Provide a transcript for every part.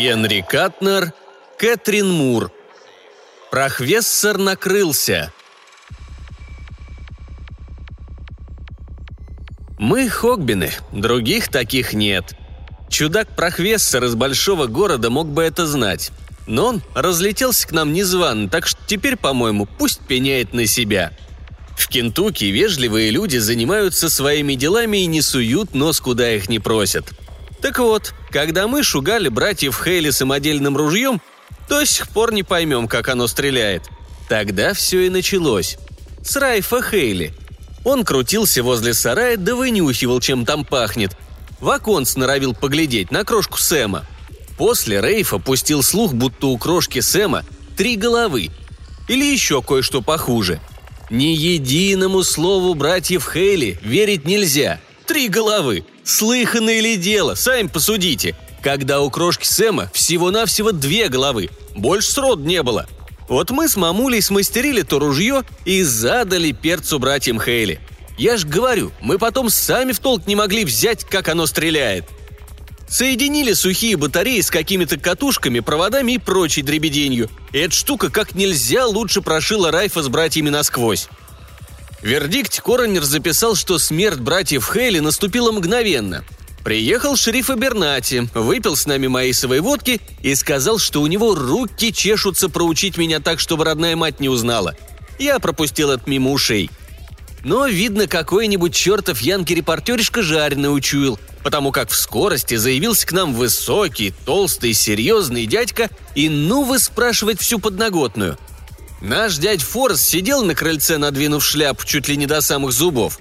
Генри Катнер, Кэтрин Мур. Прохвессор накрылся. Мы Хогбины, других таких нет. Чудак-прохвессор из большого города мог бы это знать. Но он разлетелся к нам незвано, так что теперь, по-моему, пусть пеняет на себя. В Кентукки вежливые люди занимаются своими делами и не суют нос, куда их не просят. Так вот, когда мы шугали братьев Хейли самодельным ружьем, до сих пор не поймем, как оно стреляет. Тогда все и началось. С Райфа Хейли. Он крутился возле сарая, да вынюхивал, чем там пахнет. В окон норовил поглядеть на крошку Сэма. После Рейфа пустил слух, будто у крошки Сэма три головы. Или еще кое-что похуже. Ни единому слову братьев Хейли верить нельзя. Три головы. Слыханное ли дело, сами посудите. Когда у крошки Сэма всего-навсего две головы. Больше срод не было. Вот мы с мамулей смастерили то ружье и задали перцу братьям Хейли. Я ж говорю, мы потом сами в толк не могли взять, как оно стреляет. Соединили сухие батареи с какими-то катушками, проводами и прочей дребеденью. Эта штука как нельзя лучше прошила Райфа с братьями насквозь. В вердикте Коронер записал, что смерть братьев Хейли наступила мгновенно. Приехал шериф Абернати, выпил с нами маисовой водки и сказал, что у него руки чешутся проучить меня так, чтобы родная мать не узнала. Я пропустил это мимо ушей. Но, видно, какой-нибудь чертов янки-репортеришка жареный учуял, потому как в скорости заявился к нам высокий, толстый, серьезный дядька и ну вы спрашивать всю подноготную – Наш дядь Форс сидел на крыльце, надвинув шляпу чуть ли не до самых зубов.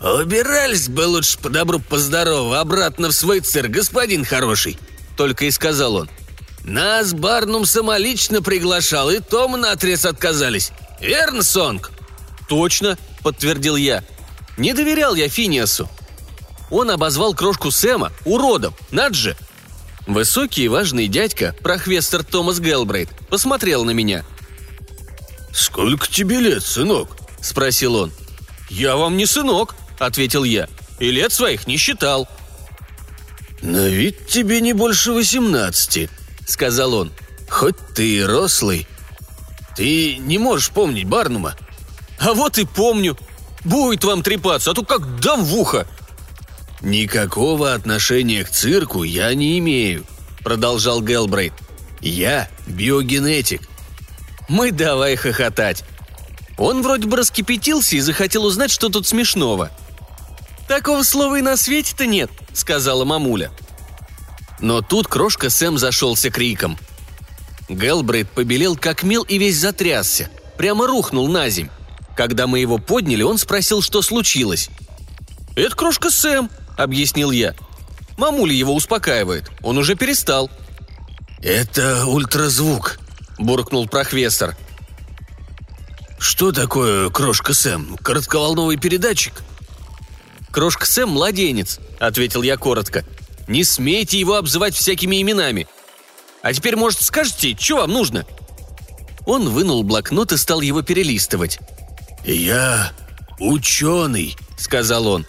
«Убирались бы лучше по добру, по здорову, обратно в свой цирк, господин хороший», — только и сказал он. «Нас Барнум самолично приглашал, и то мы наотрез отказались. Верно, Сонг?» «Точно», — подтвердил я. «Не доверял я Финиасу». Он обозвал крошку Сэма уродом, над же. Высокий и важный дядька, прохвестер Томас Гелбрейт, посмотрел на меня — «Сколько тебе лет, сынок?» – спросил он. «Я вам не сынок», – ответил я. «И лет своих не считал». «На вид тебе не больше восемнадцати», – сказал он. «Хоть ты и рослый. Ты не можешь помнить Барнума». «А вот и помню. Будет вам трепаться, а то как дам в ухо». «Никакого отношения к цирку я не имею», – продолжал Гелбрейт. «Я биогенетик. Мы давай хохотать. Он вроде бы раскипятился и захотел узнать, что тут смешного. «Такого слова и на свете-то нет», — сказала мамуля. Но тут крошка Сэм зашелся криком. Гелбрейт побелел как мел и весь затрясся. Прямо рухнул на земь. Когда мы его подняли, он спросил, что случилось. «Это крошка Сэм», — объяснил я. Мамуля его успокаивает. Он уже перестал. «Это ультразвук», буркнул прохвестер. «Что такое крошка Сэм? Коротковолновый передатчик?» «Крошка Сэм – младенец», – ответил я коротко. «Не смейте его обзывать всякими именами. А теперь, может, скажете, что вам нужно?» Он вынул блокнот и стал его перелистывать. «Я ученый», – сказал он.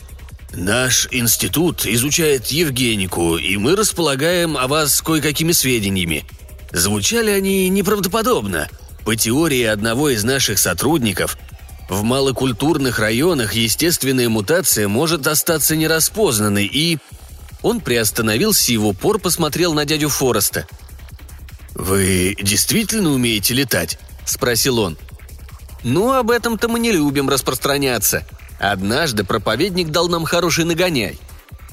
«Наш институт изучает Евгенику, и мы располагаем о вас кое-какими сведениями. Звучали они неправдоподобно. По теории одного из наших сотрудников, в малокультурных районах естественная мутация может остаться нераспознанной и... Он приостановился и в упор посмотрел на дядю Фореста. «Вы действительно умеете летать?» – спросил он. «Ну, об этом-то мы не любим распространяться. Однажды проповедник дал нам хороший нагоняй.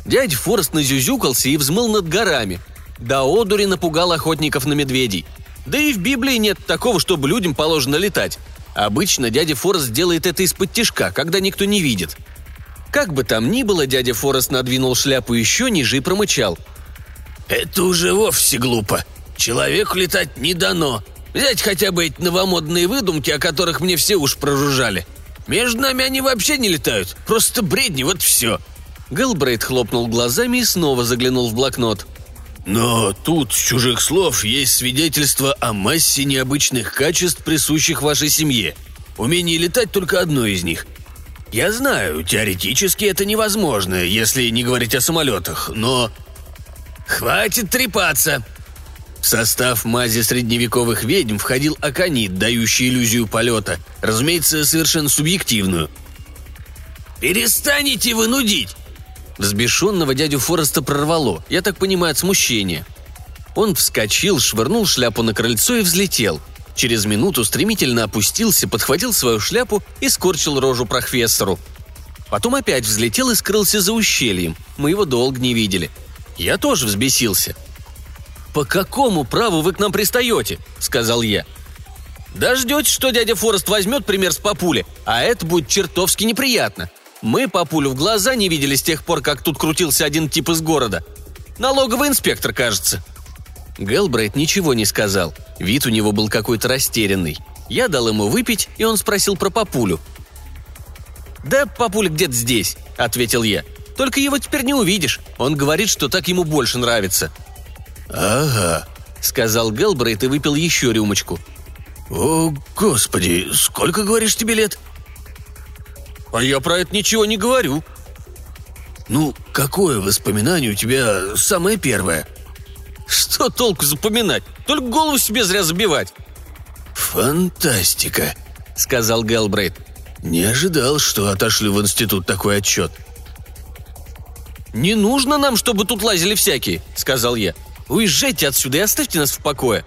Дядь Форест назюзюкался и взмыл над горами – до одури напугал охотников на медведей. Да и в Библии нет такого, чтобы людям положено летать. Обычно дядя Форест делает это из-под тишка, когда никто не видит. Как бы там ни было, дядя Форест надвинул шляпу еще ниже и промычал. «Это уже вовсе глупо. Человеку летать не дано. Взять хотя бы эти новомодные выдумки, о которых мне все уж прожужжали. Между нами они вообще не летают. Просто бредни, вот все». Гэлбрейт хлопнул глазами и снова заглянул в блокнот – но тут, с чужих слов, есть свидетельство о массе необычных качеств, присущих вашей семье. Умение летать только одно из них. Я знаю, теоретически это невозможно, если не говорить о самолетах, но... Хватит трепаться!» В состав мази средневековых ведьм входил аконит, дающий иллюзию полета, разумеется, совершенно субъективную. «Перестанете вынудить!» Взбешенного дядю Фореста прорвало, я так понимаю, от смущения. Он вскочил, швырнул шляпу на крыльцо и взлетел. Через минуту стремительно опустился, подхватил свою шляпу и скорчил рожу профессору. Потом опять взлетел и скрылся за ущельем. Мы его долго не видели. Я тоже взбесился. «По какому праву вы к нам пристаете?» – сказал я. «Дождетесь, что дядя Форест возьмет пример с папули, а это будет чертовски неприятно. Мы папулю в глаза не видели с тех пор, как тут крутился один тип из города. Налоговый инспектор, кажется». Гелбрейт ничего не сказал. Вид у него был какой-то растерянный. Я дал ему выпить, и он спросил про папулю. «Да папуля где-то здесь», — ответил я. «Только его теперь не увидишь. Он говорит, что так ему больше нравится». «Ага», — сказал Гелбрейт и выпил еще рюмочку. «О, господи, сколько, говоришь, тебе лет?» «А я про это ничего не говорю». «Ну, какое воспоминание у тебя самое первое?» Что толку запоминать? Только голову себе зря забивать. «Фантастика», — сказал Гелбрейт. «Не ожидал, что отошлю в институт такой отчет». «Не нужно нам, чтобы тут лазили всякие», — сказал я. «Уезжайте отсюда и оставьте нас в покое».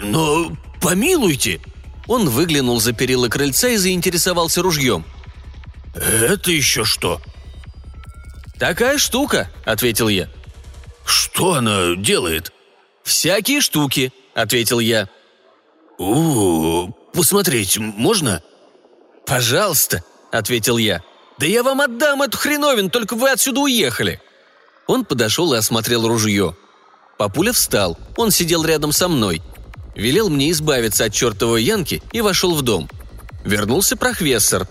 «Но помилуйте!» Он выглянул за перила крыльца и заинтересовался ружьем. «Это еще что?» «Такая штука», — ответил я. «Что она делает?» «Всякие штуки», — ответил я. «У, посмотреть можно?» «Пожалуйста», — ответил я. «Да я вам отдам эту хреновин, только вы отсюда уехали». Он подошел и осмотрел ружье. Папуля встал, он сидел рядом со мной. Велел мне избавиться от чертовой янки и вошел в дом. Вернулся профессор.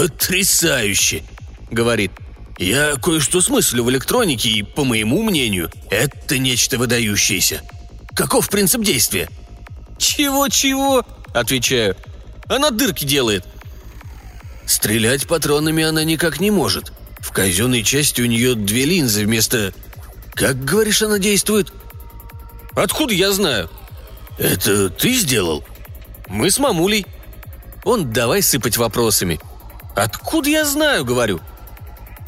«Потрясающе!» — говорит. Я кое-что смыслю в электронике, и, по моему мнению, это нечто выдающееся. Каков принцип действия?» «Чего-чего?» – отвечаю. «Она дырки делает». «Стрелять патронами она никак не может. В казенной части у нее две линзы вместо... Как, говоришь, она действует?» «Откуда я знаю?» «Это ты сделал?» «Мы с мамулей». Он давай сыпать вопросами. «Откуда я знаю?» – говорю.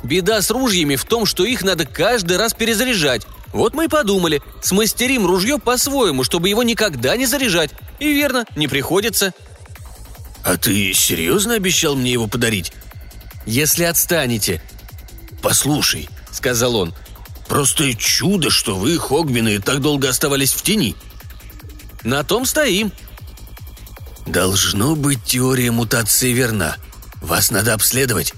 Беда с ружьями в том, что их надо каждый раз перезаряжать. Вот мы и подумали, смастерим ружье по-своему, чтобы его никогда не заряжать. И верно, не приходится. А ты серьезно обещал мне его подарить? Если отстанете. Послушай, сказал он, просто чудо, что вы, Хогбины, так долго оставались в тени. На том стоим. Должно быть, теория мутации верна. Вас надо обследовать.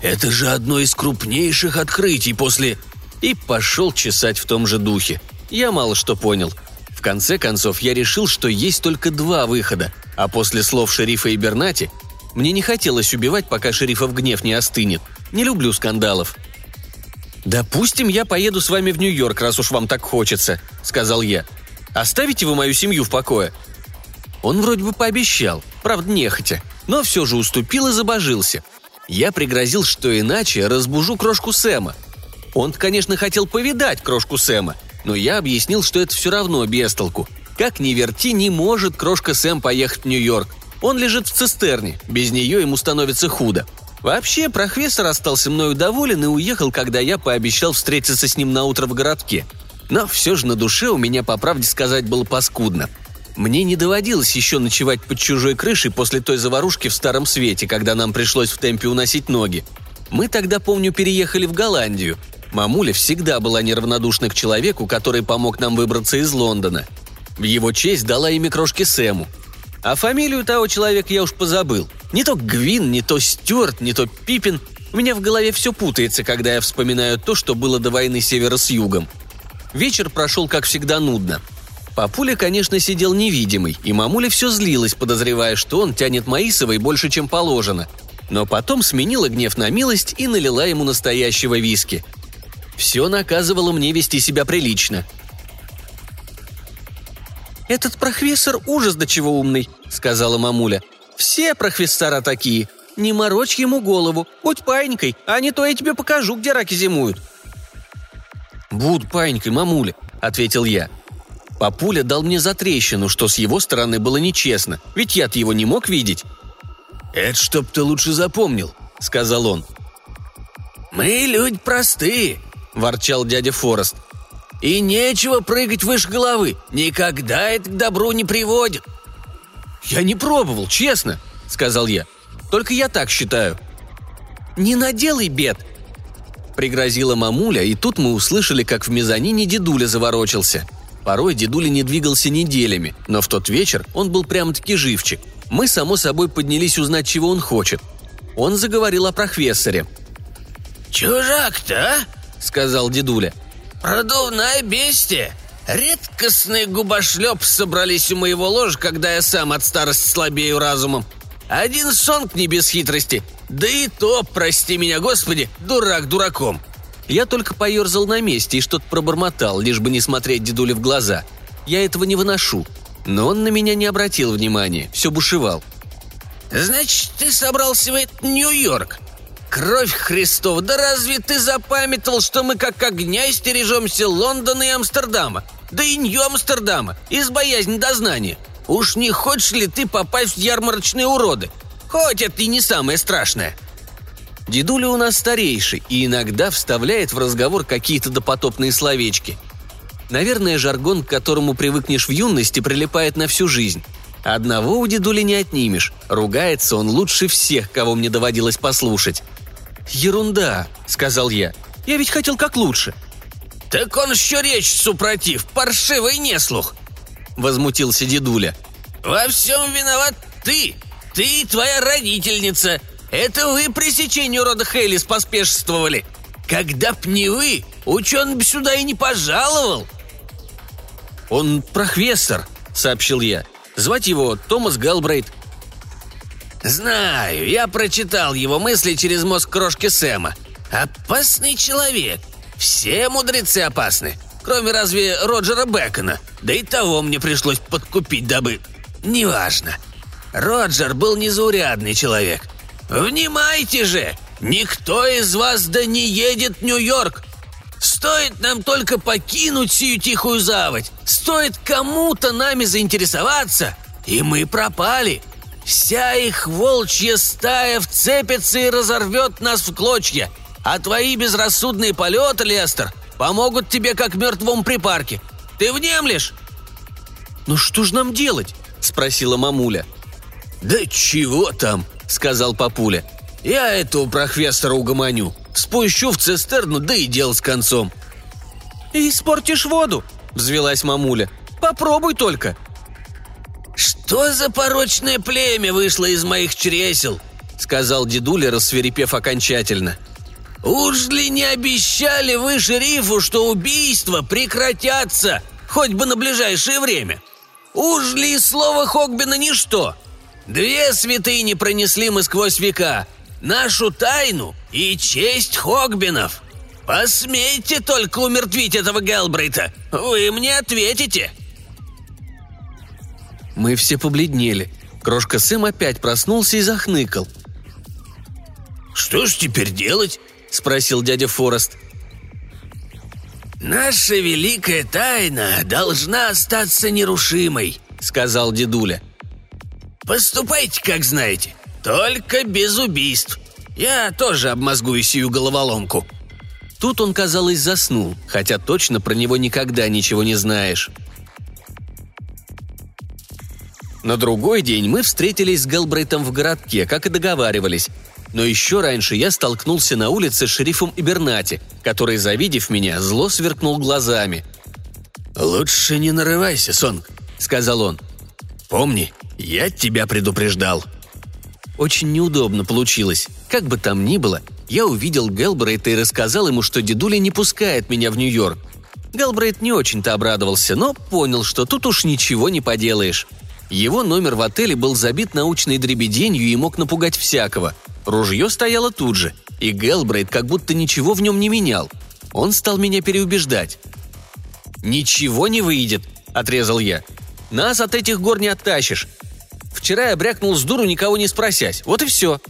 Это же одно из крупнейших открытий после...» И пошел чесать в том же духе. Я мало что понял. В конце концов, я решил, что есть только два выхода, а после слов шерифа и Бернати мне не хотелось убивать, пока шерифа в гнев не остынет. Не люблю скандалов. «Допустим, я поеду с вами в Нью-Йорк, раз уж вам так хочется», — сказал я. «Оставите вы мою семью в покое?» Он вроде бы пообещал, правда нехотя, но все же уступил и забожился — я пригрозил, что иначе разбужу крошку Сэма. Он, конечно, хотел повидать крошку Сэма, но я объяснил, что это все равно без толку. Как ни верти, не может крошка Сэм поехать в Нью-Йорк. Он лежит в цистерне, без нее ему становится худо. Вообще, профессор остался мною доволен и уехал, когда я пообещал встретиться с ним на утро в городке. Но все же на душе у меня, по правде сказать, было паскудно – мне не доводилось еще ночевать под чужой крышей после той заварушки в Старом Свете, когда нам пришлось в темпе уносить ноги. Мы тогда, помню, переехали в Голландию. Мамуля всегда была неравнодушна к человеку, который помог нам выбраться из Лондона. В его честь дала имя крошки Сэму. А фамилию того человека я уж позабыл. Не то Гвин, не то Стюарт, не то Пипин. У меня в голове все путается, когда я вспоминаю то, что было до войны севера с югом. Вечер прошел, как всегда, нудно – Папуля, конечно, сидел невидимый, и мамуля все злилась, подозревая, что он тянет Маисовой больше, чем положено. Но потом сменила гнев на милость и налила ему настоящего виски. Все наказывало мне вести себя прилично. «Этот профессор ужас до чего умный», — сказала мамуля. «Все профессора такие. не морочь ему голову, будь паинькой, а не то я тебе покажу, где раки зимуют». «Буду паинькой, мамуля», — ответил я. Папуля дал мне затрещину, что с его стороны было нечестно, ведь я-то его не мог видеть. «Это чтоб ты лучше запомнил», — сказал он. «Мы люди простые», — ворчал дядя Форест. «И нечего прыгать выше головы. Никогда это к добру не приводит». «Я не пробовал, честно», — сказал я. «Только я так считаю». «Не наделай бед», — пригрозила мамуля, и тут мы услышали, как в мезонине дедуля заворочился. Порой дедуля не двигался неделями, но в тот вечер он был прямо-таки живчик. Мы, само собой, поднялись узнать, чего он хочет. Он заговорил о профессоре. «Чужак-то, а?» — сказал дедуля. «Продувная бестия. Редкостные губошлеп собрались у моего ложа, когда я сам от старости слабею разумом. Один сонг не без хитрости. Да и то, прости меня, Господи, дурак дураком. Я только поерзал на месте и что-то пробормотал, лишь бы не смотреть дедуле в глаза. Я этого не выношу. Но он на меня не обратил внимания, все бушевал. «Значит, ты собрался в этот Нью-Йорк? Кровь Христова, да разве ты запамятовал, что мы как огня стережемся Лондона и Амстердама? Да и Нью-Амстердама, из боязни дознания. Уж не хочешь ли ты попасть в ярмарочные уроды? Хоть это и не самое страшное». Дедуля у нас старейший и иногда вставляет в разговор какие-то допотопные словечки. Наверное, жаргон, к которому привыкнешь в юности, прилипает на всю жизнь. Одного у дедули не отнимешь. Ругается он лучше всех, кого мне доводилось послушать. «Ерунда», — сказал я. «Я ведь хотел как лучше». «Так он еще речь супротив, паршивый неслух», — возмутился дедуля. «Во всем виноват ты, ты и твоя родительница. Это вы пресечению рода Хейлис поспешествовали. Когда б не вы, ученый бы сюда и не пожаловал». «Он профессор», — сообщил я. «Звать его Томас Галбрейт». «Знаю, я прочитал его мысли через мозг крошки Сэма. Опасный человек. Все мудрецы опасны, кроме разве Роджера Бекона. Да и того мне пришлось подкупить, дабы... Неважно. Роджер был незаурядный человек. Внимайте же! Никто из вас да не едет в Нью-Йорк! Стоит нам только покинуть сию тихую заводь, стоит кому-то нами заинтересоваться, и мы пропали. Вся их волчья стая вцепится и разорвет нас в клочья, а твои безрассудные полеты, Лестер, помогут тебе как мертвому припарке. Ты внемлешь?» «Ну что ж нам делать?» – спросила мамуля. «Да чего там?» – сказал папуля. «Я этого профессора угомоню. Спущу в цистерну, да и дел с концом». «И испортишь воду», – взвелась мамуля. «Попробуй только». «Что за порочное племя вышло из моих чресел?» – сказал дедуля, рассверепев окончательно. «Уж ли не обещали вы шерифу, что убийства прекратятся, хоть бы на ближайшее время? Уж ли слово Хогбина ничто? Две святыни пронесли мы сквозь века – нашу тайну и честь Хогбинов. Посмейте только умертвить этого Гелбрейта, вы мне ответите!» Мы все побледнели. Крошка Сэм опять проснулся и захныкал. «Что ж теперь делать?» – спросил дядя Форест. «Наша великая тайна должна остаться нерушимой», – сказал дедуля. «Поступайте, как знаете. Только без убийств. Я тоже обмозгую сию головоломку». Тут он, казалось, заснул, хотя точно про него никогда ничего не знаешь. На другой день мы встретились с Гэлбрейтом в городке, как и договаривались. Но еще раньше я столкнулся на улице с шерифом Ибернати, который, завидев меня, зло сверкнул глазами. «Лучше не нарывайся, Сонг», — сказал он. «Помни, я тебя предупреждал». Очень неудобно получилось. Как бы там ни было, я увидел Гелбрейта и рассказал ему, что дедуля не пускает меня в Нью-Йорк. Гелбрейт не очень-то обрадовался, но понял, что тут уж ничего не поделаешь. Его номер в отеле был забит научной дребеденью и мог напугать всякого. Ружье стояло тут же, и Гелбрейт как будто ничего в нем не менял. Он стал меня переубеждать. «Ничего не выйдет», — отрезал я. «Нас от этих гор не оттащишь. Вчера я брякнул с дуру, никого не спросясь. Вот и все».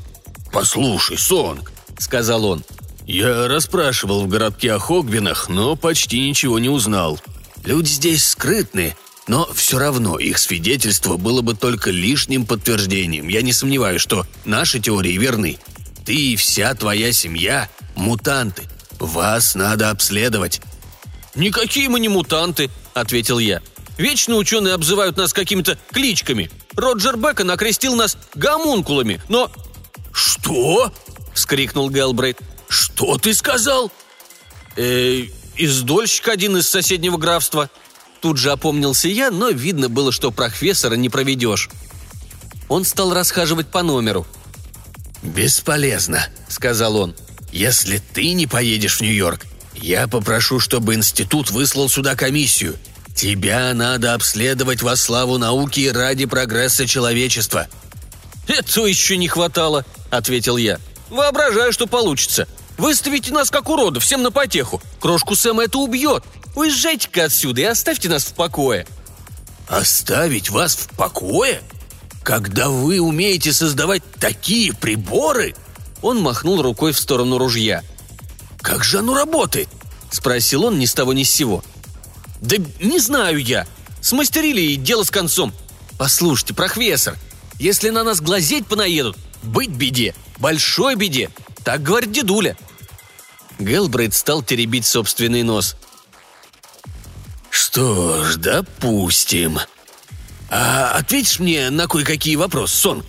«Послушай, Сонг», — сказал он, — «я расспрашивал в городке о Хогбинах, но почти ничего не узнал. Люди здесь скрытны, но все равно их свидетельство было бы только лишним подтверждением. Я не сомневаюсь, что наши теории верны. Ты и вся твоя семья – мутанты. Вас надо обследовать». «Никакие мы не мутанты», – ответил я. «Вечно ученые обзывают нас какими-то кличками. Роджер Бекон окрестил нас гомункулами, но...» «Что?» – вскрикнул Гелбрейт. «Что ты сказал?» «Э, издольщик один из соседнего графства». Тут же опомнился я, но видно было, что профессора не проведешь. Он стал расхаживать по номеру. «Бесполезно», — сказал он. «Если ты не поедешь в Нью-Йорк, я попрошу, чтобы институт выслал сюда комиссию. Тебя надо обследовать во славу науки и ради прогресса человечества». «Этого еще не хватало», — ответил я. «Воображаю, что получится. Выставите нас как уродов, всем на потеху. Крошку Сэма это убьет. Уезжайте-ка отсюда и оставьте нас в покое». «Оставить вас в покое? Когда вы умеете создавать такие приборы?» Он махнул рукой в сторону ружья. «Как же оно работает?» – спросил он ни с того ни с сего. «Да не знаю я. Смастерили и дело с концом. Послушайте, профессор, если на нас глазеть понаедут, быть беде, большой беде. Так говорит дедуля». Гелбрейт стал теребить собственный нос. «Что ж, допустим. А ответишь мне на кое-какие вопросы, Сон?»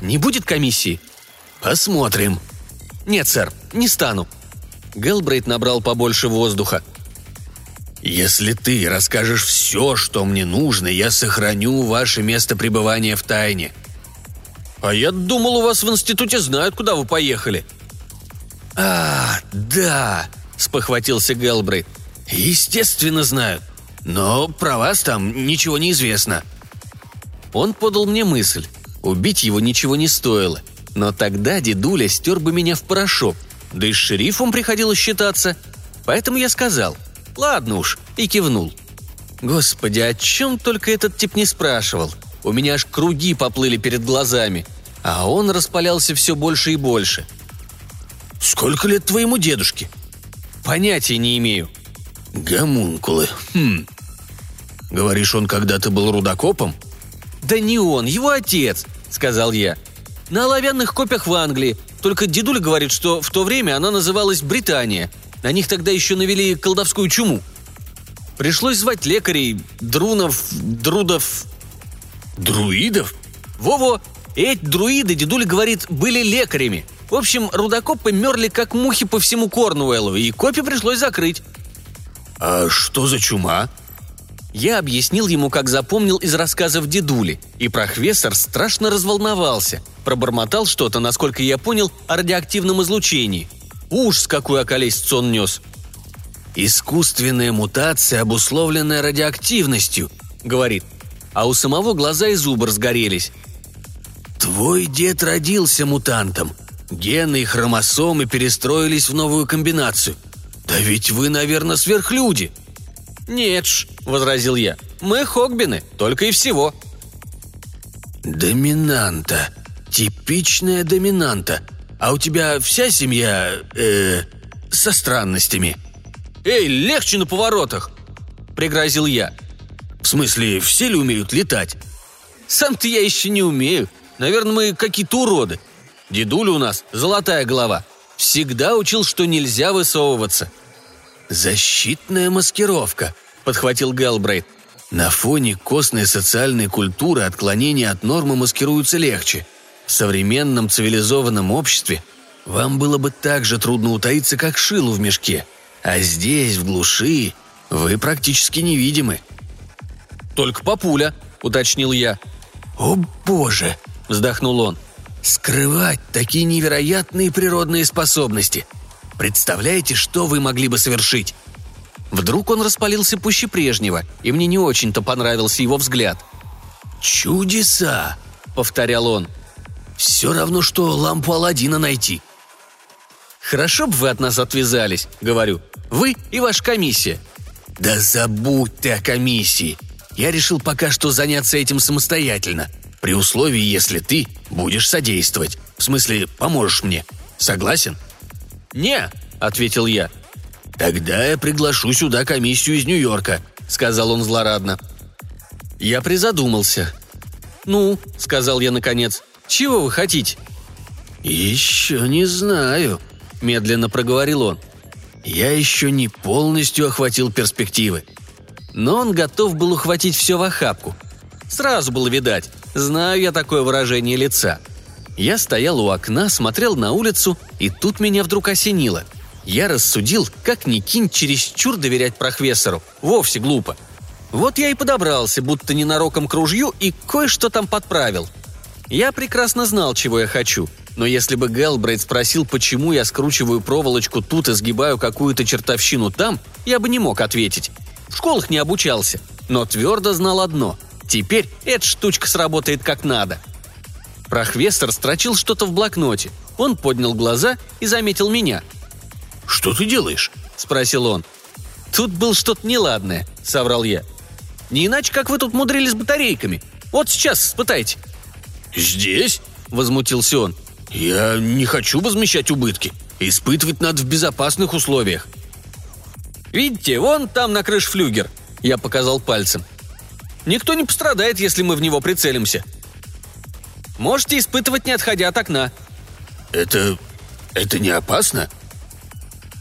«Не будет комиссии?» «Посмотрим». «Нет, сэр, не стану». Гелбрейт набрал побольше воздуха. «Если ты расскажешь все, что мне нужно, я сохраню ваше место пребывания в тайне». «А я думал, у вас в институте знают, куда вы поехали». «А, да», — спохватился Гелбрейт. «Естественно знают. Но про вас там ничего не известно». Он подал мне мысль. Убить его ничего не стоило. Но тогда дедуля стер бы меня в порошок. Да и с шерифом приходилось считаться. Поэтому я сказал «Ладно уж» и кивнул. Господи, о чем только этот тип не спрашивал. У меня аж круги поплыли перед глазами. А он распалялся все больше и больше. «Сколько лет твоему дедушке?» «Понятия не имею», Гомункулы. Хм. Говоришь, он когда-то был рудокопом? Да не он, его отец, сказал я. На оловянных копиях в Англии. Только дедуля говорит, что в то время она называлась Британия. На них тогда еще навели колдовскую чуму. Пришлось звать лекарей, друнов, друдов... Друидов? Во-во, эти друиды, дедуля говорит, были лекарями. В общем, рудокопы мерли как мухи по всему Корнуэллу, и копи пришлось закрыть. «А что за чума?» Я объяснил ему, как запомнил из рассказов дедули, и профессор страшно разволновался, пробормотал что-то, насколько я понял, о радиоактивном излучении. Уж с какой околесицу он нес. «Искусственная мутация, обусловленная радиоактивностью», — говорит. А у самого глаза и зубы разгорелись. «Твой дед родился мутантом. Гены и хромосомы перестроились в новую комбинацию — «Да ведь вы, наверное, сверхлюди!» «Нет ж», — возразил я, — «мы хогбины, только и всего». «Доминанта. Типичная доминанта. А у тебя вся семья... э со странностями?» «Эй, легче на поворотах!» — пригрозил я. «В смысле, все ли умеют летать?» «Сам-то я еще не умею. Наверное, мы какие-то уроды. Дедуля у нас золотая голова. Всегда учил, что нельзя высовываться. «Защитная маскировка», — подхватил Гэлбрейт. «На фоне костной социальной культуры отклонения от нормы маскируются легче. В современном цивилизованном обществе вам было бы так же трудно утаиться, как шилу в мешке. А здесь, в глуши, вы практически невидимы». «Только папуля», — уточнил я. «О боже!» — вздохнул он. «Скрывать такие невероятные природные способности — Представляете, что вы могли бы совершить?» Вдруг он распалился пуще прежнего, и мне не очень-то понравился его взгляд. «Чудеса!» — повторял он. «Все равно, что лампу Аладдина найти». «Хорошо бы вы от нас отвязались», — говорю. «Вы и ваша комиссия». «Да забудь ты о комиссии. Я решил пока что заняться этим самостоятельно. При условии, если ты будешь содействовать. В смысле, поможешь мне. Согласен?» «Не», — ответил я. «Тогда я приглашу сюда комиссию из Нью-Йорка», — сказал он злорадно. Я призадумался. «Ну», — сказал я наконец, — «чего вы хотите?» «Еще не знаю», — медленно проговорил он. «Я еще не полностью охватил перспективы». Но он готов был ухватить все в охапку. Сразу было видать, знаю я такое выражение лица. Я стоял у окна, смотрел на улицу, и тут меня вдруг осенило. Я рассудил, как ни кинь чересчур доверять прохвессору. Вовсе глупо. Вот я и подобрался, будто ненароком к ружью, и кое-что там подправил. Я прекрасно знал, чего я хочу – но если бы Гелбрейт спросил, почему я скручиваю проволочку тут и сгибаю какую-то чертовщину там, я бы не мог ответить. В школах не обучался, но твердо знал одно – теперь эта штучка сработает как надо. Прохвестер строчил что-то в блокноте. Он поднял глаза и заметил меня. «Что ты делаешь?» – спросил он. «Тут был что-то неладное», – соврал я. «Не иначе, как вы тут мудрились с батарейками. Вот сейчас испытайте». «Здесь?» – возмутился он. «Я не хочу возмещать убытки. Испытывать надо в безопасных условиях». «Видите, вон там на крыше флюгер», — я показал пальцем. «Никто не пострадает, если мы в него прицелимся. Можете испытывать, не отходя от окна». «Это... это не опасно?»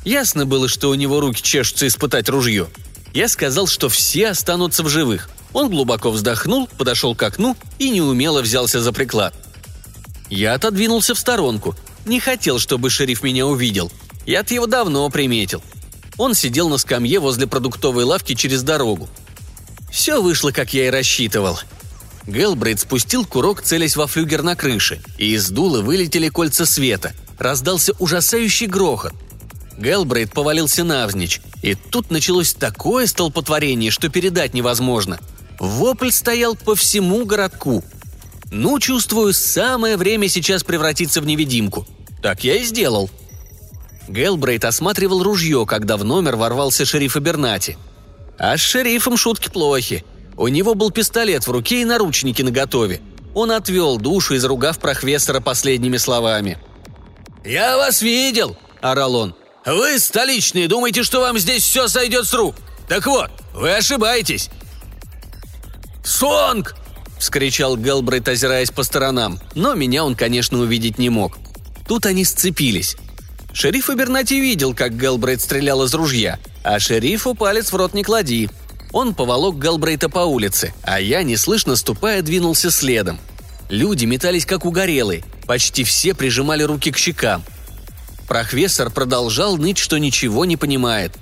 Ясно было, что у него руки чешутся испытать ружье. Я сказал, что все останутся в живых. Он глубоко вздохнул, подошел к окну и неумело взялся за приклад – я отодвинулся в сторонку. Не хотел, чтобы шериф меня увидел. Я-то его давно приметил. Он сидел на скамье возле продуктовой лавки через дорогу. Все вышло, как я и рассчитывал. Гелбрейд спустил курок, целясь во флюгер на крыше, и из дула вылетели кольца света. Раздался ужасающий грохот. Гелбрейд повалился навзничь, и тут началось такое столпотворение, что передать невозможно. Вопль стоял по всему городку – ну, чувствую, самое время сейчас превратиться в невидимку. Так я и сделал. Гелбрейт осматривал ружье, когда в номер ворвался шериф Абернати. А с шерифом шутки плохи. У него был пистолет в руке и наручники наготове. Он отвел душу, изругав прохвестера последними словами. «Я вас видел!» – орал он. «Вы столичные, думаете, что вам здесь все сойдет с рук? Так вот, вы ошибаетесь!» «Сонг!» – вскричал Гелбрейт, озираясь по сторонам, но меня он, конечно, увидеть не мог. Тут они сцепились. Шериф Абернати видел, как Гелбрейт стрелял из ружья, а шерифу палец в рот не клади. Он поволок Гелбрейта по улице, а я, неслышно ступая, двинулся следом. Люди метались как угорелые, почти все прижимали руки к щекам. Профессор продолжал ныть, что ничего не понимает.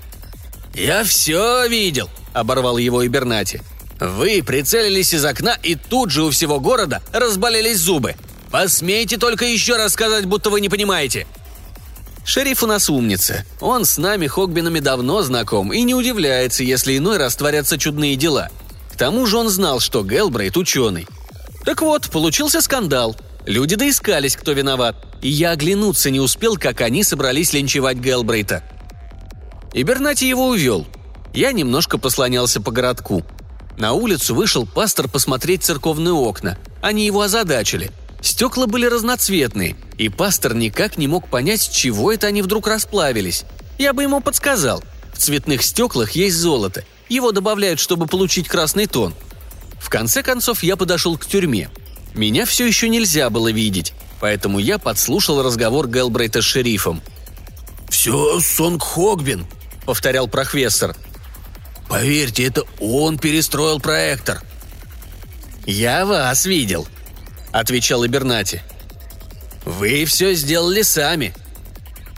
«Я все видел», — оборвал его Ибернати. Вы прицелились из окна, и тут же у всего города разболелись зубы. Посмейте только еще раз сказать, будто вы не понимаете». Шериф у нас умница. Он с нами, Хогбинами, давно знаком и не удивляется, если иной раз творятся чудные дела. К тому же он знал, что Гелбрейт ученый. Так вот, получился скандал. Люди доискались, кто виноват. И я оглянуться не успел, как они собрались линчевать Гелбрейта. И Бернати его увел. Я немножко послонялся по городку – на улицу вышел пастор посмотреть церковные окна. Они его озадачили. Стекла были разноцветные, и пастор никак не мог понять, чего это они вдруг расплавились. Я бы ему подсказал. В цветных стеклах есть золото. Его добавляют, чтобы получить красный тон. В конце концов, я подошел к тюрьме. Меня все еще нельзя было видеть, поэтому я подслушал разговор Гелбрейта с шерифом. «Все Сонг Хогбин», — повторял профессор. Поверьте, это он перестроил проектор». «Я вас видел», — отвечал Ибернати. «Вы все сделали сами».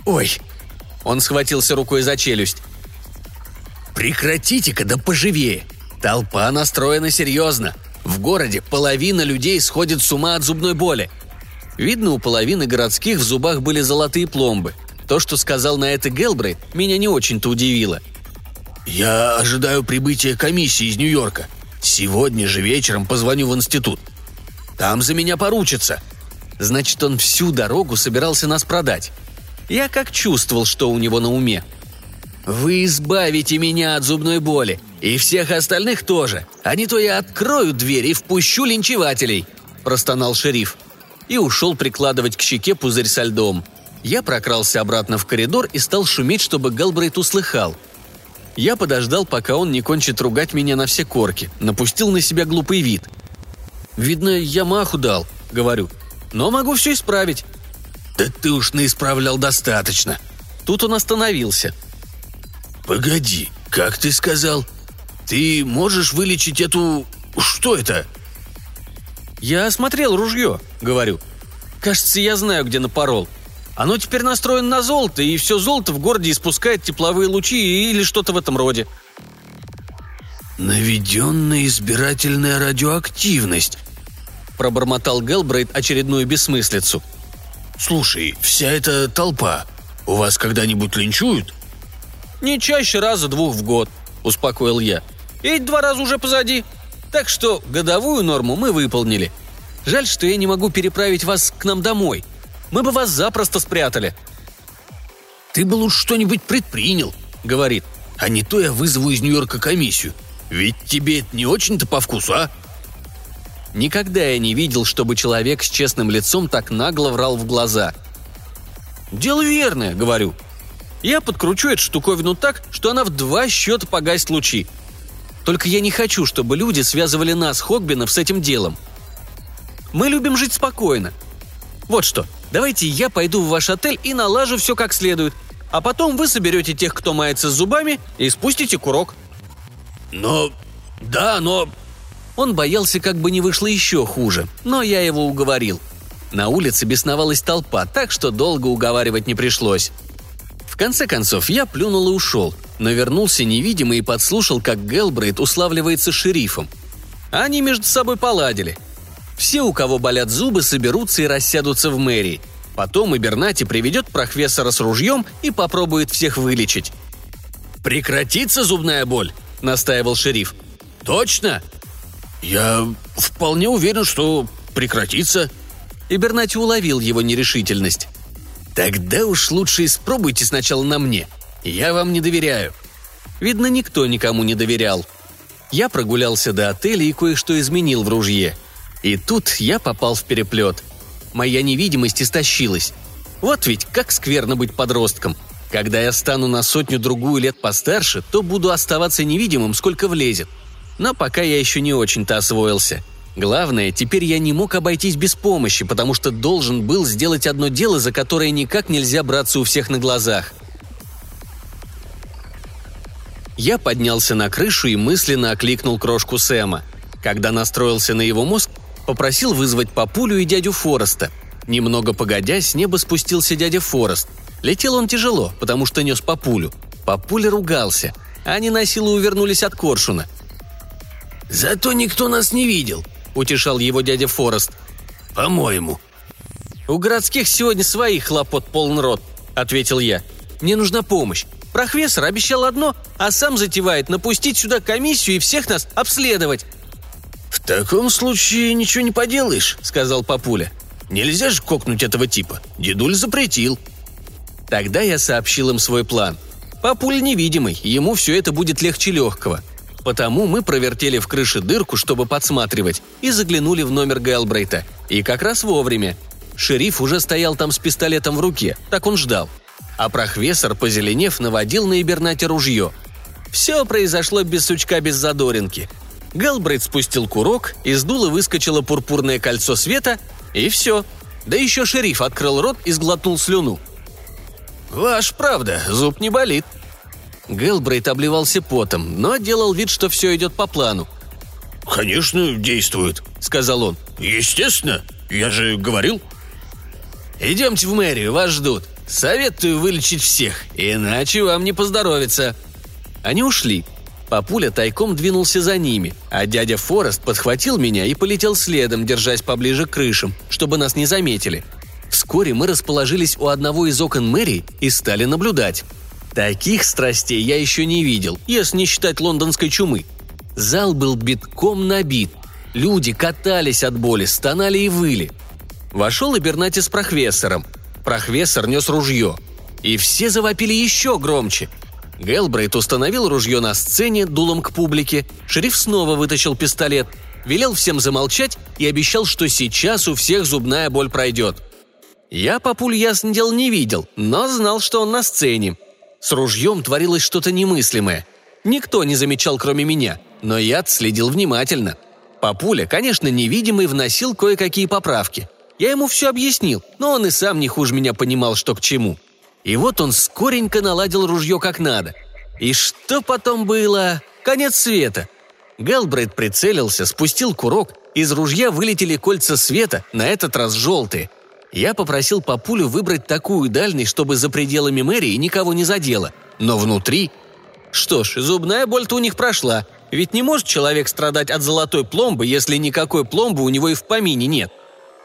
«Ой!» — он схватился рукой за челюсть. «Прекратите-ка, да поживее! Толпа настроена серьезно. В городе половина людей сходит с ума от зубной боли. Видно, у половины городских в зубах были золотые пломбы. То, что сказал на это Гелбрейт, меня не очень-то удивило. «Я ожидаю прибытия комиссии из Нью-Йорка. Сегодня же вечером позвоню в институт. Там за меня поручатся». Значит, он всю дорогу собирался нас продать. Я как чувствовал, что у него на уме. «Вы избавите меня от зубной боли. И всех остальных тоже. А не то я открою дверь и впущу линчевателей». – простонал шериф. И ушел прикладывать к щеке пузырь со льдом. Я прокрался обратно в коридор и стал шуметь, чтобы Галбрейт услыхал. Я подождал, пока он не кончит ругать меня на все корки, напустил на себя глупый вид. «Видно, я маху дал», — говорю. «Но могу все исправить». «Да ты уж наисправлял достаточно». Тут он остановился. «Погоди, как ты сказал? Ты можешь вылечить эту... Что это?» «Я осмотрел ружье», — говорю. «Кажется, я знаю, где напорол. Оно теперь настроено на золото, и все золото в городе испускает тепловые лучи или что-то в этом роде». «Наведенная избирательная радиоактивность», — пробормотал Гелбрейт очередную бессмыслицу. «Слушай, вся эта толпа, у вас когда-нибудь линчуют?» «Не чаще раза-двух в год», — успокоил я. «Эти два раза уже позади. Так что годовую норму мы выполнили. Жаль, что я не могу переправить вас к нам домой. Мы бы вас запросто спрятали». «Ты бы лучше что-нибудь предпринял», — говорит. «А не то я вызову из Нью-Йорка комиссию. Ведь тебе это не очень-то по вкусу, а?» Никогда я не видел, чтобы человек с честным лицом так нагло врал в глаза. «Дело верное», — говорю. «Я подкручу эту штуковину так, что она в два счета погасит лучи. Только я не хочу, чтобы люди связывали нас, Хогбинов, с этим делом. Мы любим жить спокойно. Вот что, давайте я пойду в ваш отель и налажу все как следует, а потом вы соберете тех, кто мается с зубами, и спустите курок». «Но... да, но...» Он боялся, как бы не вышло еще хуже, но я его уговорил. На улице бесновалась толпа, так что долго уговаривать не пришлось. В конце концов, я плюнул и ушел, но вернулся невидимый и подслушал, как Гелбрейт уславливается шерифом. Они между собой поладили. Все, у кого болят зубы, соберутся и рассядутся в мэрии. Потом Ибернати приведет профессора с ружьем и попробует всех вылечить. «Прекратится зубная боль?» – настаивал шериф. «Точно?» «Я вполне уверен, что прекратится». Ибернати уловил его нерешительность. «Тогда уж лучше испробуйте сначала на мне. Я вам не доверяю». Видно, никто никому не доверял. Я прогулялся до отеля и кое-что изменил в ружье. И тут я попал в переплет. Моя невидимость истощилась. Вот ведь как скверно быть подростком. Когда я стану на сотню-другую лет постарше, то буду оставаться невидимым, сколько влезет. Но пока я еще не очень-то освоился. Главное, теперь я не мог обойтись без помощи, потому что должен был сделать одно дело, за которое никак нельзя браться у всех на глазах. Я поднялся на крышу и мысленно окликнул крошку Сэма. Когда настроился на его мозг, попросил вызвать папулю и дядю Фореста. Немного погодя, с неба спустился дядя Форест. Летел он тяжело, потому что нес папулю. Папуля ругался. Они на силу увернулись от коршуна – «Зато никто нас не видел», — утешал его дядя Форест. «По-моему». «У городских сегодня своих хлопот полон рот», — ответил я. «Мне нужна помощь. Профессор обещал одно, а сам затевает напустить сюда комиссию и всех нас обследовать». «В таком случае ничего не поделаешь», — сказал папуля. «Нельзя же кокнуть этого типа. Дедуль запретил». Тогда я сообщил им свой план. Папуль невидимый, ему все это будет легче легкого. Потому мы провертели в крыше дырку, чтобы подсматривать, и заглянули в номер Гэлбрейта. И как раз вовремя. Шериф уже стоял там с пистолетом в руке, так он ждал. А профессор, позеленев, наводил на Ибернате ружье. Все произошло без сучка, без задоринки. Гэлбрейт спустил курок, из дула выскочило пурпурное кольцо света, и все. Да еще шериф открыл рот и сглотнул слюну. «Ваш правда, зуб не болит», Гелбрейт обливался потом, но делал вид, что все идет по плану. «Конечно, действует», — сказал он. «Естественно, я же говорил». «Идемте в мэрию, вас ждут. Советую вылечить всех, иначе вам не поздоровится». Они ушли. Папуля тайком двинулся за ними, а дядя Форест подхватил меня и полетел следом, держась поближе к крышам, чтобы нас не заметили. Вскоре мы расположились у одного из окон мэрии и стали наблюдать. Таких страстей я еще не видел, если не считать лондонской чумы. Зал был битком набит. Люди катались от боли, стонали и выли. Вошел и Бернати с профессором. Профессор нес ружье. И все завопили еще громче. Гелбрейт установил ружье на сцене дулом к публике. Шериф снова вытащил пистолет. велел всем замолчать и обещал, что сейчас у всех зубная боль пройдет. Я папуль ясно дел не видел, но знал, что он на сцене. С ружьем творилось что-то немыслимое. Никто не замечал, кроме меня, но я следил внимательно. Папуля, конечно, невидимый, вносил кое-какие поправки. Я ему все объяснил, но он и сам не хуже меня понимал, что к чему. И вот он скоренько наладил ружье как надо. И что потом было? Конец света. Гэлбрейт прицелился, спустил курок, из ружья вылетели кольца света, на этот раз желтые. Я попросил папулю выбрать такую дальность, чтобы за пределами мэрии никого не задело. Но внутри... Что ж, зубная боль-то у них прошла. Ведь не может человек страдать от золотой пломбы, если никакой пломбы у него и в помине нет.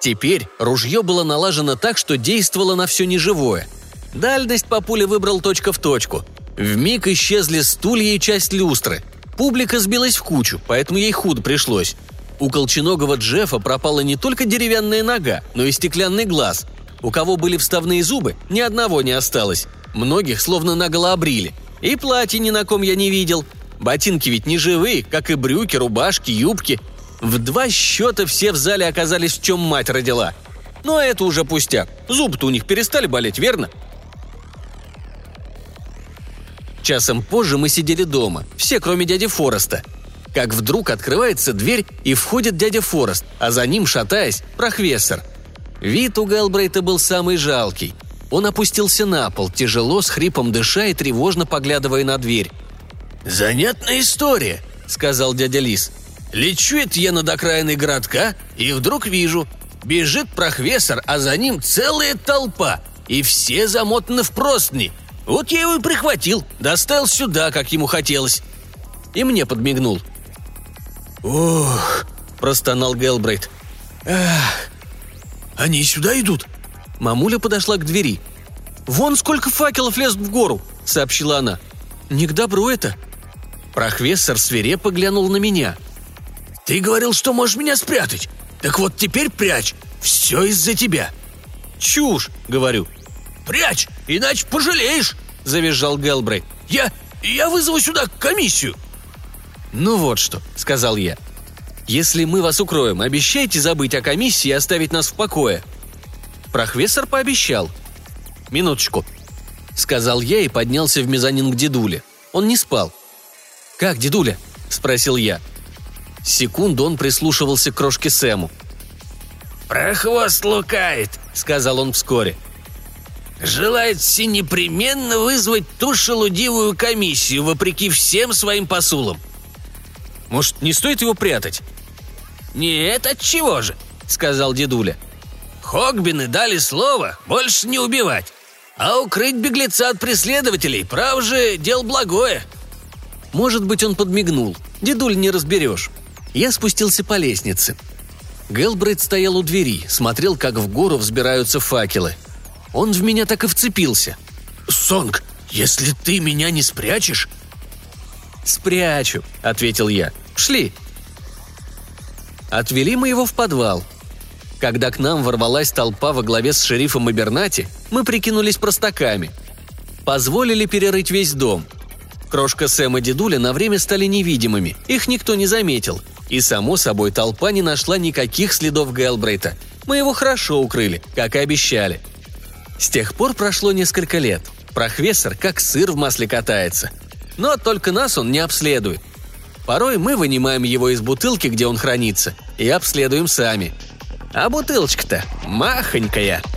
Теперь ружье было налажено так, что действовало на все неживое. Дальность папуля выбрал точка в точку. В миг исчезли стулья и часть люстры. Публика сбилась в кучу, поэтому ей худо пришлось. У колченогого Джеффа пропала не только деревянная нога, но и стеклянный глаз. У кого были вставные зубы, ни одного не осталось. Многих словно наголо обрили. И платья ни на ком я не видел. Ботинки ведь не живые, как и брюки, рубашки, юбки. В два счета все в зале оказались в чем мать родила. Но это уже пустяк. Зубы-то у них перестали болеть, верно? Часом позже мы сидели дома, все кроме дяди Фореста. Как вдруг открывается дверь и входит дядя Форест, а за ним, шатаясь, прохвессор. Вид у Гэлбрейта был самый жалкий. Он опустился на пол, тяжело, с хрипом дыша и тревожно поглядывая на дверь. «Занятная история», — сказал дядя Лис. «Лечу это я над окраиной городка, и вдруг вижу. Бежит прохвессор, а за ним целая толпа, и все замотаны в простыни, вот я его и прихватил, доставил сюда, как ему хотелось». И мне подмигнул. «Ох!» – простонал Гелбрейт. «Ах! Они сюда идут?» Мамуля подошла к двери. «Вон сколько факелов лезут в гору!» – сообщила она. «Не к добру это!» Прохвессор свирепо глянул на меня. «Ты говорил, что можешь меня спрятать. Так вот теперь прячь. Все из-за тебя». «Чушь!» – говорю. «Прячь, иначе пожалеешь!» – завизжал Гелбрей. «Я... я вызову сюда комиссию!» «Ну вот что», – сказал я. «Если мы вас укроем, обещайте забыть о комиссии и оставить нас в покое». Прохвессор пообещал. «Минуточку», – сказал я и поднялся в мезонин к дедуле. Он не спал. «Как, дедуля?» – спросил я. Секунду он прислушивался к крошке Сэму. «Прохвост лукает», — сказал он вскоре желает все вызвать ту шелудивую комиссию, вопреки всем своим посулам. Может, не стоит его прятать? «Нет, от чего же?» — сказал дедуля. «Хогбины дали слово больше не убивать. А укрыть беглеца от преследователей, прав же, дел благое». Может быть, он подмигнул. Дедуль не разберешь. Я спустился по лестнице. Гелбрейт стоял у двери, смотрел, как в гору взбираются факелы. Он в меня так и вцепился. «Сонг, если ты меня не спрячешь...» «Спрячу», — ответил я. «Шли». Отвели мы его в подвал. Когда к нам ворвалась толпа во главе с шерифом Абернати, мы прикинулись простаками. Позволили перерыть весь дом. Крошка Сэм и дедуля на время стали невидимыми, их никто не заметил. И, само собой, толпа не нашла никаких следов Гелбрейта. Мы его хорошо укрыли, как и обещали – с тех пор прошло несколько лет. Прохвессор как сыр в масле катается. Но только нас он не обследует. Порой мы вынимаем его из бутылки, где он хранится, и обследуем сами. А бутылочка-то махонькая –